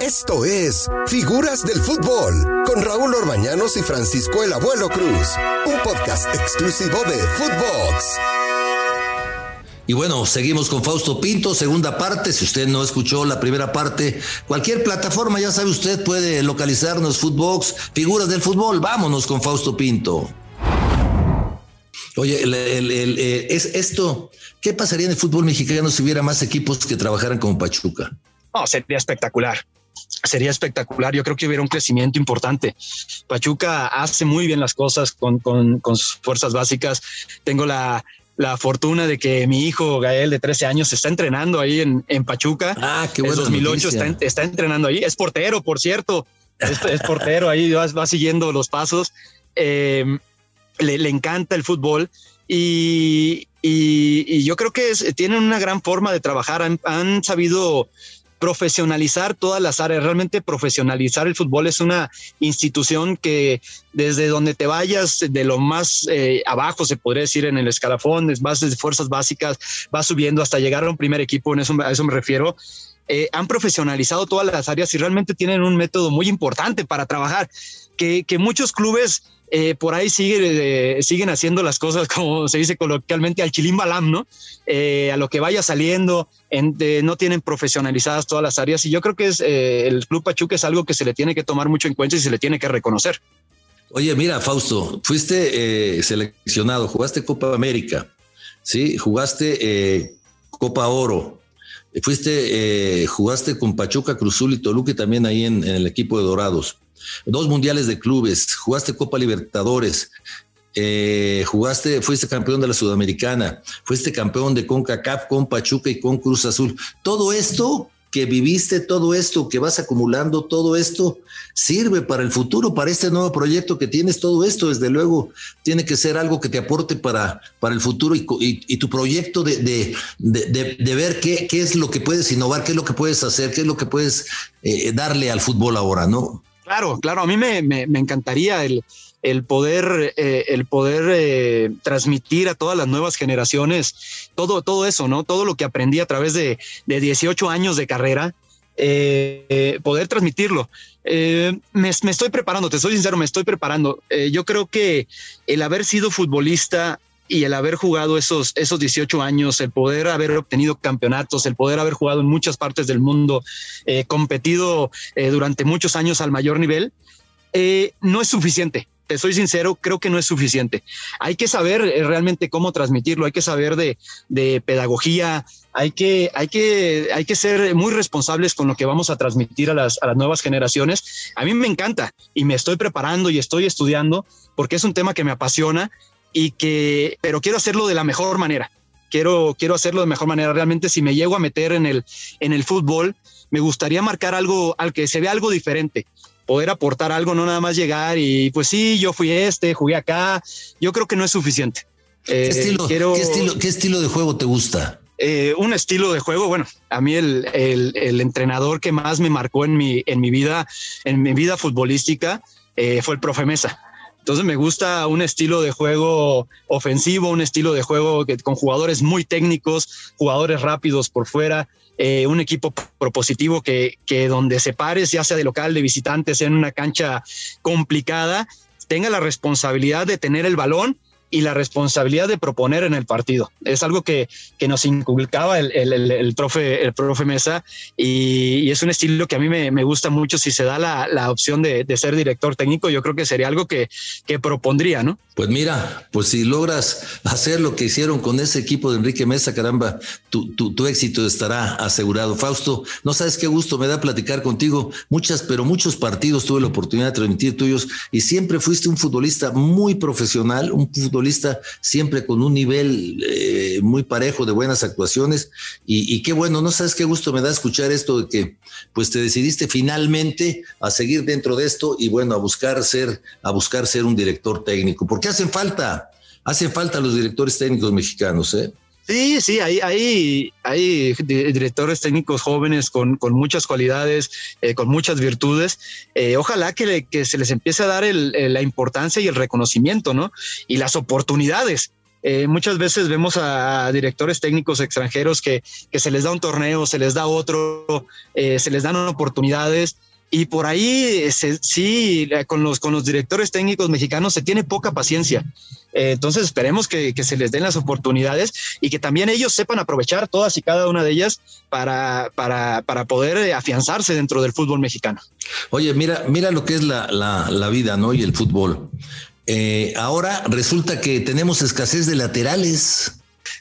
Esto es Figuras del Fútbol con Raúl Orbañanos y Francisco el Abuelo Cruz, un podcast exclusivo de Footbox. Y bueno, seguimos con Fausto Pinto, segunda parte. Si usted no escuchó la primera parte, cualquier plataforma, ya sabe usted, puede localizarnos Footbox, Figuras del Fútbol. Vámonos con Fausto Pinto. Oye, eh, es esto, ¿qué pasaría en el fútbol mexicano si hubiera más equipos que trabajaran como Pachuca? No, sería espectacular. Sería espectacular. Yo creo que hubiera un crecimiento importante. Pachuca hace muy bien las cosas con, sus fuerzas básicas. Tengo la, fortuna de que mi hijo Gael de 13 años está entrenando ahí en, Pachuca. Ah, qué bueno. 2008 está, entrenando ahí. Es portero, por cierto. Es, portero ahí, va, siguiendo los pasos. Eh, le, encanta el fútbol y, yo creo que tienen una gran forma de trabajar. Han, sabido profesionalizar todas las áreas, realmente profesionalizar el fútbol es una institución que desde donde te vayas, de lo más eh, abajo se podría decir en el escalafón, es bases de fuerzas básicas, va subiendo hasta llegar a un primer equipo, en eso, a eso me refiero. Eh, han profesionalizado todas las áreas y realmente tienen un método muy importante para trabajar, que, que muchos clubes eh, por ahí sigue, eh, siguen haciendo las cosas, como se dice coloquialmente, al chilimbalam, ¿no? Eh, a lo que vaya saliendo, no tienen profesionalizadas todas las áreas y yo creo que es, el Club Pachuca es algo que se le tiene que tomar mucho en cuenta y se le tiene que reconocer. Oye, mira, Fausto, fuiste seleccionado, jugaste Copa América, ¿sí? Jugaste Copa Oro, fuiste, jugaste con Pachuca, Cruzul y Toluca también ahí en el equipo de Dorados dos mundiales de clubes, jugaste Copa Libertadores, eh, jugaste, fuiste campeón de la Sudamericana, fuiste campeón de CONCACAF con Pachuca y con Cruz Azul. Todo esto que viviste, todo esto que vas acumulando, todo esto sirve para el futuro, para este nuevo proyecto que tienes, todo esto desde luego tiene que ser algo que te aporte para, para el futuro y, tu proyecto de, de, ver qué, qué, es lo que puedes innovar, qué es lo que puedes hacer, qué es lo que puedes eh, darle al fútbol ahora, ¿no? Claro, claro, a mí me, encantaría el, poder, el poder eh, eh, transmitir a todas las nuevas generaciones todo, todo eso, ¿no? Todo lo que aprendí a través de, de 18 años de carrera, eh, poder transmitirlo. me, estoy preparando, te soy sincero, me estoy preparando. yo creo que el haber sido futbolista y el haber jugado esos, esos 18 años, el poder haber obtenido campeonatos, el poder haber jugado en muchas partes del mundo, eh, competido eh, durante muchos años al mayor nivel, eh, no es suficiente. Te soy sincero, creo que no es suficiente. Hay que saber realmente cómo transmitirlo, hay que saber de, de pedagogía, hay que, hay, que, hay que ser muy responsables con lo que vamos a transmitir a las, a las nuevas generaciones. A mí me encanta y me estoy preparando y estoy estudiando porque es un tema que me apasiona y que, pero quiero hacerlo de la mejor manera. Quiero, quiero hacerlo de mejor manera. Realmente, si me llego a meter en el, en el fútbol, me gustaría marcar algo al que se vea algo diferente, poder aportar algo, no nada más llegar y pues sí, yo fui este, jugué acá. Yo creo que no es suficiente. ¿Qué, eh, estilo, ¿qué, estilo, de juego te gusta? Eh, un estilo de juego, bueno, a mí el, el, el, entrenador que más me marcó en mi, en mi vida, en mi vida futbolística, eh, fue el profe Mesa. Entonces me gusta un estilo de juego ofensivo, un estilo de juego que, con jugadores muy técnicos, jugadores rápidos por fuera, eh, un equipo propositivo que, que donde se pares, ya sea de local, de visitante, sea en una cancha complicada, tenga la responsabilidad de tener el balón y la responsabilidad de proponer en el partido. Es algo que, que nos inculcaba el, el, el, profe, el profe Mesa y, es un estilo que a mí me, me gusta mucho. Si se da la, la opción de, de, ser director técnico, yo creo que sería algo que, que propondría, ¿no? Pues mira, pues si logras hacer lo que hicieron con ese equipo de Enrique Mesa, caramba, tu, tu, tu éxito estará asegurado. Fausto, no sabes qué gusto me da platicar contigo. Muchas, pero muchos partidos tuve la oportunidad de transmitir tuyos y siempre fuiste un futbolista muy profesional, un futbolista siempre con un nivel eh, muy parejo de buenas actuaciones. Y, qué bueno, no sabes qué gusto me da escuchar esto de que pues te decidiste finalmente a seguir dentro de esto y bueno, a buscar ser, a buscar ser un director técnico, porque hacen falta, hacen falta los directores técnicos mexicanos, ¿eh? Sí, sí, hay, hay, hay directores técnicos jóvenes con, con muchas cualidades, eh, con muchas virtudes. Eh, ojalá que, que, se les empiece a dar el, la importancia y el reconocimiento, ¿no? Y las oportunidades Eh, muchas veces vemos a, directores técnicos extranjeros que, se les da un torneo, se les da otro, eh, se les dan oportunidades y por ahí sí, con los, con los directores técnicos mexicanos se tiene poca paciencia. Eh, entonces esperemos que, se les den las oportunidades y que también ellos sepan aprovechar todas y cada una de ellas para, para, para poder afianzarse dentro del fútbol mexicano. Oye, mira, mira lo que es la, la, vida, ¿no? Y el fútbol. Eh, ahora resulta que tenemos escasez de laterales.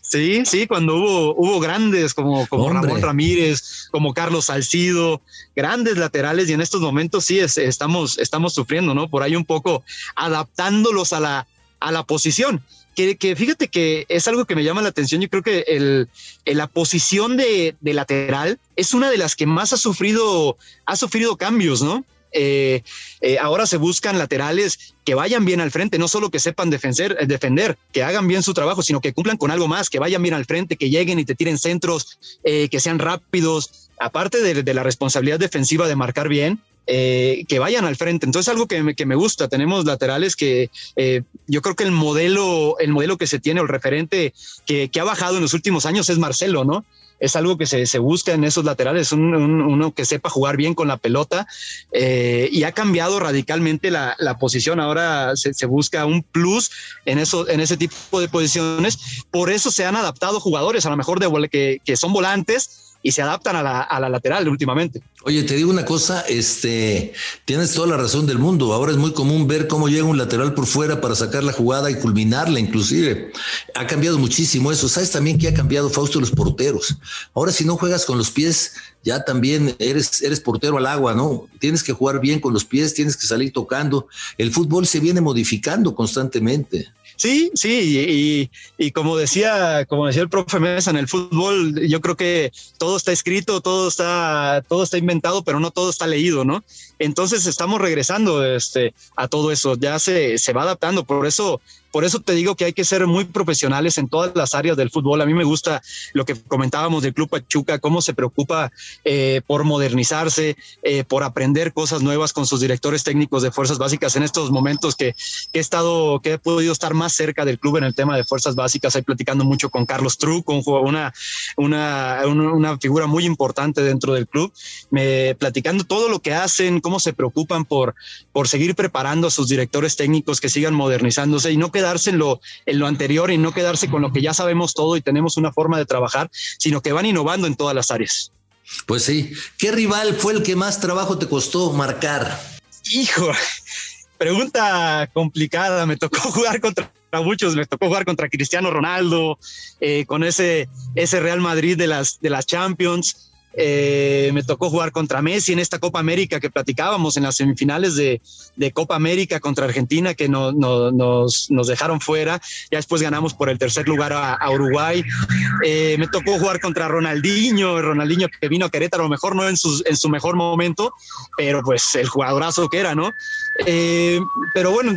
Sí, sí, cuando hubo, hubo grandes como, como Ramón Ramírez, como Carlos Salcido, grandes laterales y en estos momentos sí estamos, estamos sufriendo, ¿no? Por ahí un poco adaptándolos a la, a la posición. Que, que, fíjate que es algo que me llama la atención. Yo creo que el, la posición de, de, lateral es una de las que más ha sufrido, ha sufrido cambios, ¿no? Eh, eh, ahora se buscan laterales que vayan bien al frente, no solo que sepan defender, eh, defender, que hagan bien su trabajo, sino que cumplan con algo más, que vayan bien al frente, que lleguen y te tiren centros, que sean rápidos, aparte de, la responsabilidad defensiva de marcar bien. que vayan al frente. Entonces, algo que me, gusta. Tenemos laterales que yo creo que el modelo, el modelo que se tiene o el referente que, que ha bajado en los últimos años es Marcelo, ¿no? Es algo que se, se busca en esos laterales, uno que sepa jugar bien con la pelota eh, y ha cambiado radicalmente la, posición. Ahora se, busca un plus en, en ese tipo de posiciones. Por eso se han adaptado jugadores, a lo mejor de, que, que son volantes y se adaptan a la, a la, lateral últimamente. Oye, te digo una cosa, este, tienes toda la razón del mundo. Ahora es muy común ver cómo llega un lateral por fuera para sacar la jugada y culminarla, inclusive. Ha cambiado muchísimo eso. Sabes también que ha cambiado Fausto los porteros. Ahora, si no juegas con los pies, ya también eres, eres portero al agua, ¿no? Tienes que jugar bien con los pies, tienes que salir tocando. El fútbol se viene modificando constantemente. Sí, sí, y, como decía, como decía el profe Mesa en el fútbol, yo creo que todo está escrito, todo está, todo está pero no todo está leído, ¿no? Entonces estamos regresando este, a todo eso, ya se, se va adaptando, por eso por eso te digo que hay que ser muy profesionales en todas las áreas del fútbol. A mí me gusta lo que comentábamos del Club Pachuca, cómo se preocupa eh, por modernizarse, eh, por aprender cosas nuevas con sus directores técnicos de fuerzas básicas en estos momentos que, he estado, que he podido estar más cerca del club en el tema de fuerzas básicas, ahí platicando mucho con Carlos Tru, con una, una, una figura muy importante dentro del club, me, platicando todo lo que hacen, cómo se preocupan por, por seguir preparando a sus directores técnicos que sigan modernizándose y no que quedarse en lo, en lo anterior y no quedarse con lo que ya sabemos todo y tenemos una forma de trabajar, sino que van innovando en todas las áreas. Pues sí. ¿Qué rival fue el que más trabajo te costó marcar? Hijo, pregunta complicada. Me tocó jugar contra muchos, me tocó jugar contra Cristiano Ronaldo, eh, con ese, ese Real Madrid de las, de las Champions. Eh, me tocó jugar contra Messi en esta Copa América que platicábamos en las semifinales de, Copa América contra Argentina que no, nos, dejaron fuera. Ya después ganamos por el tercer lugar a, Uruguay. Eh, me tocó jugar contra Ronaldinho, Ronaldinho que vino a Querétaro, a lo mejor no en su, mejor momento, pero pues el jugadorazo que era, ¿no? Eh, pero bueno,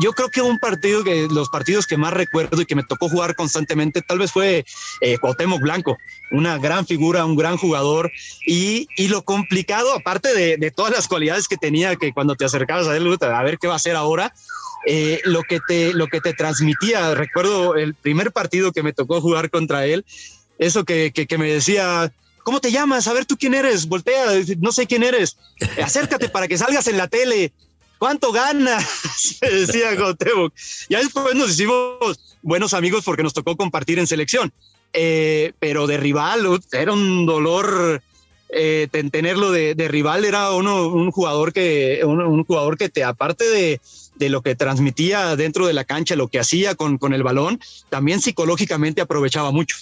yo creo que un partido que los partidos que más recuerdo y que me tocó jugar constantemente tal vez fue eh, Cuauhtémoc Blanco, una gran figura, un gran jugador y, y lo complicado, aparte de, de, todas las cualidades que tenía, que cuando te acercabas a él, a ver qué va a hacer ahora, eh, lo, que te, lo que te transmitía, recuerdo el primer partido que me tocó jugar contra él, eso que, que, que me decía, ¿cómo te llamas? A ver tú quién eres, voltea, no sé quién eres, acércate para que salgas en la tele. ¿Cuánto gana? Se decía Gautebo. Ya después nos hicimos buenos amigos porque nos tocó compartir en selección. Eh, pero de rival era un dolor eh, tenerlo de, rival. Era uno, un jugador que, un, jugador que te, aparte de, de, lo que transmitía dentro de la cancha, lo que hacía con, con el balón, también psicológicamente aprovechaba mucho.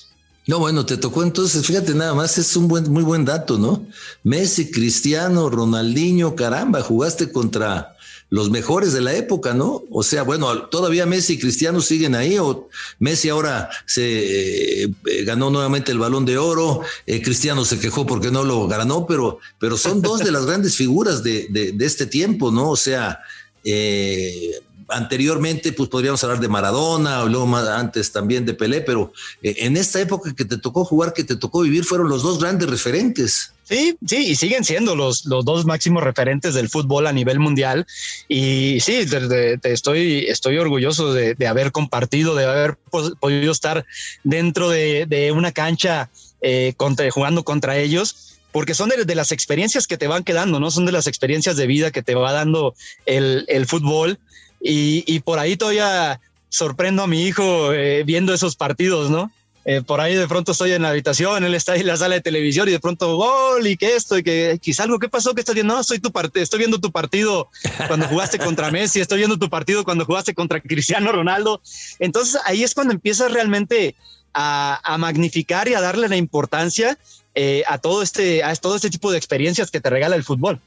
No, bueno, te tocó entonces, fíjate nada más, es un buen, muy buen dato, ¿no? Messi, Cristiano, Ronaldinho, caramba, jugaste contra los mejores de la época, ¿no? O sea, bueno, todavía Messi y Cristiano siguen ahí, o Messi ahora se eh, ganó nuevamente el balón de oro, eh, Cristiano se quejó porque no lo ganó, pero, pero son dos de las grandes figuras de, de, este tiempo, ¿no? O sea, eh, anteriormente, pues podríamos hablar de Maradona luego más antes también de Pelé, pero eh, en esta época que te tocó jugar, que te tocó vivir, fueron los dos grandes referentes. Sí, sí, y siguen siendo los, los dos máximos referentes del fútbol a nivel mundial. Y sí, te, estoy, estoy orgulloso de, haber compartido, de haber podido estar dentro de, una cancha eh, contra, jugando contra ellos porque son de, las experiencias que te van quedando, ¿no? Son de las experiencias de vida que te va dando el, el fútbol. Y, y, por ahí todavía sorprendo a mi hijo eh, viendo esos partidos, ¿no? Eh, por ahí de pronto estoy en la habitación, él está ahí en la sala de televisión y de pronto gol y que esto y que quizá algo, ¿qué pasó? ¿Qué estás viendo? No, soy tu parte, estoy viendo tu partido cuando jugaste contra Messi, estoy viendo tu partido cuando jugaste contra Cristiano Ronaldo. Entonces ahí es cuando empiezas realmente a, a magnificar y a darle la importancia eh, a todo este, a todo este tipo de experiencias que te regala el fútbol.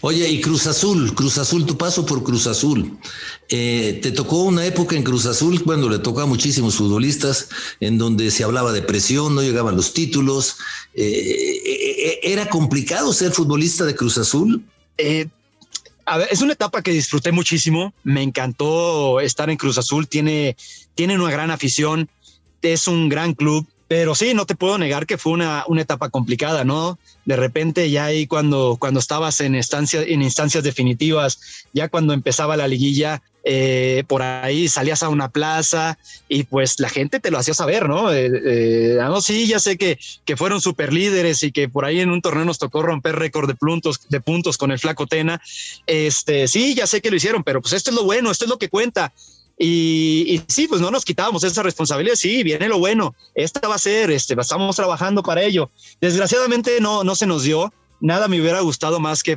Oye, y Cruz Azul, Cruz Azul, tu paso por Cruz Azul. Eh, te tocó una época en Cruz Azul, cuando le tocó a muchísimos futbolistas, en donde se hablaba de presión, no llegaban los títulos. Eh, eh, ¿Era complicado ser futbolista de Cruz Azul? es una etapa que disfruté muchísimo. Me encantó estar en Cruz Azul. Tiene, tiene una gran afición. Es un gran club. Pero sí, no te puedo negar que fue una, una etapa complicada, ¿no? De repente ya ahí cuando, cuando estabas en, en instancias definitivas, ya cuando empezaba la liguilla, eh, por ahí salías a una plaza y pues la gente te lo hacía saber, ¿no? Eh, eh ah, no, sí, ya sé que, que fueron super líderes y que por ahí en un torneo nos tocó romper récord de puntos, de puntos con el flaco Tena. Este, sí, ya sé que lo hicieron, pero pues esto es lo bueno, esto es lo que cuenta. Y, sí, pues no nos quitábamos esa responsabilidad. Sí, viene lo bueno. Esta va a ser, este, estamos trabajando para ello. Desgraciadamente no, no se nos dio. Nada me hubiera gustado más que,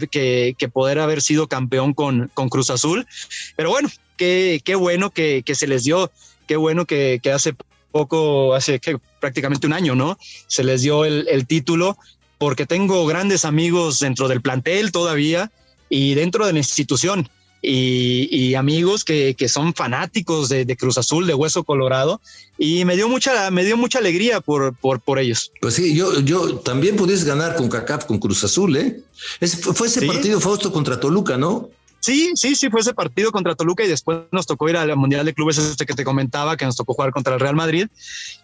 poder haber sido campeón con, Cruz Azul. Pero bueno, qué, bueno que, se les dio. Qué bueno que, hace poco, hace prácticamente un año, ¿no? Se les dio el título porque tengo grandes amigos dentro del plantel todavía y dentro de la institución y, amigos que, son fanáticos de, Cruz Azul, de Hueso Colorado, y me dio mucha, me dio mucha alegría por, por, por ellos. Pues sí, yo, yo también pudiste ganar con CACAF, con Cruz Azul, ¿eh? fue ese partido Fausto contra Toluca, ¿no? Sí, sí, sí, fue ese partido contra Toluca y después nos tocó ir al Mundial de Clubes este que te comentaba, que nos tocó jugar contra el Real Madrid.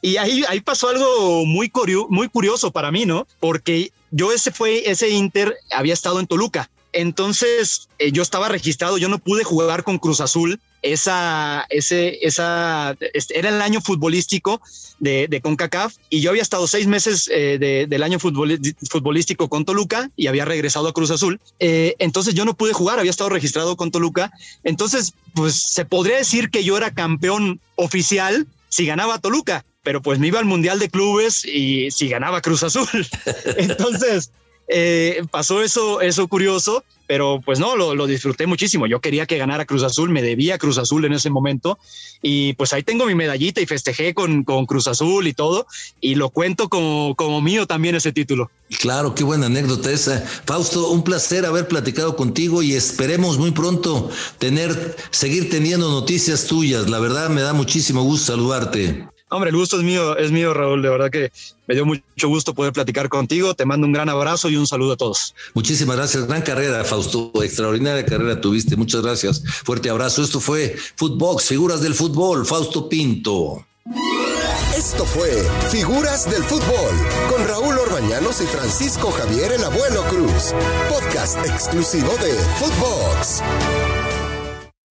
Y ahí, ahí pasó algo muy, muy curioso para mí, ¿no? Porque yo ese fue, ese Inter había estado en Toluca entonces eh, yo estaba registrado, yo no pude jugar con Cruz Azul. Esa, ese, esa, este, era el año futbolístico de, CONCACAF y yo había estado seis meses eh, del año futbolístico con Toluca y había regresado a Cruz Azul. Eh, entonces yo no pude jugar, había estado registrado con Toluca. Entonces, pues se podría decir que yo era campeón oficial si ganaba Toluca, pero pues me iba al Mundial de Clubes y si ganaba Cruz Azul. Entonces, eh, pasó eso, eso curioso, pero pues no, lo, disfruté muchísimo. Yo quería que ganara Cruz Azul, me debía Cruz Azul en ese momento y pues ahí tengo mi medallita y festejé con, con Cruz Azul y todo y lo cuento como, como mío también ese título. Claro, qué buena anécdota esa. Fausto, un placer haber platicado contigo y esperemos muy pronto tener, seguir teniendo noticias tuyas. La verdad me da muchísimo gusto saludarte. Hombre, el gusto es mío, es mío, Raúl. De verdad que me dio mucho gusto poder platicar contigo. Te mando un gran abrazo y un saludo a todos. Muchísimas gracias. Gran carrera, Fausto. Extraordinaria carrera tuviste. Muchas gracias. Fuerte abrazo. Esto fue Footbox, figuras del fútbol. Fausto Pinto. Esto fue Figuras del Fútbol con Raúl Orbañanos y Francisco Javier el Abuelo Cruz. Podcast exclusivo de Footbox.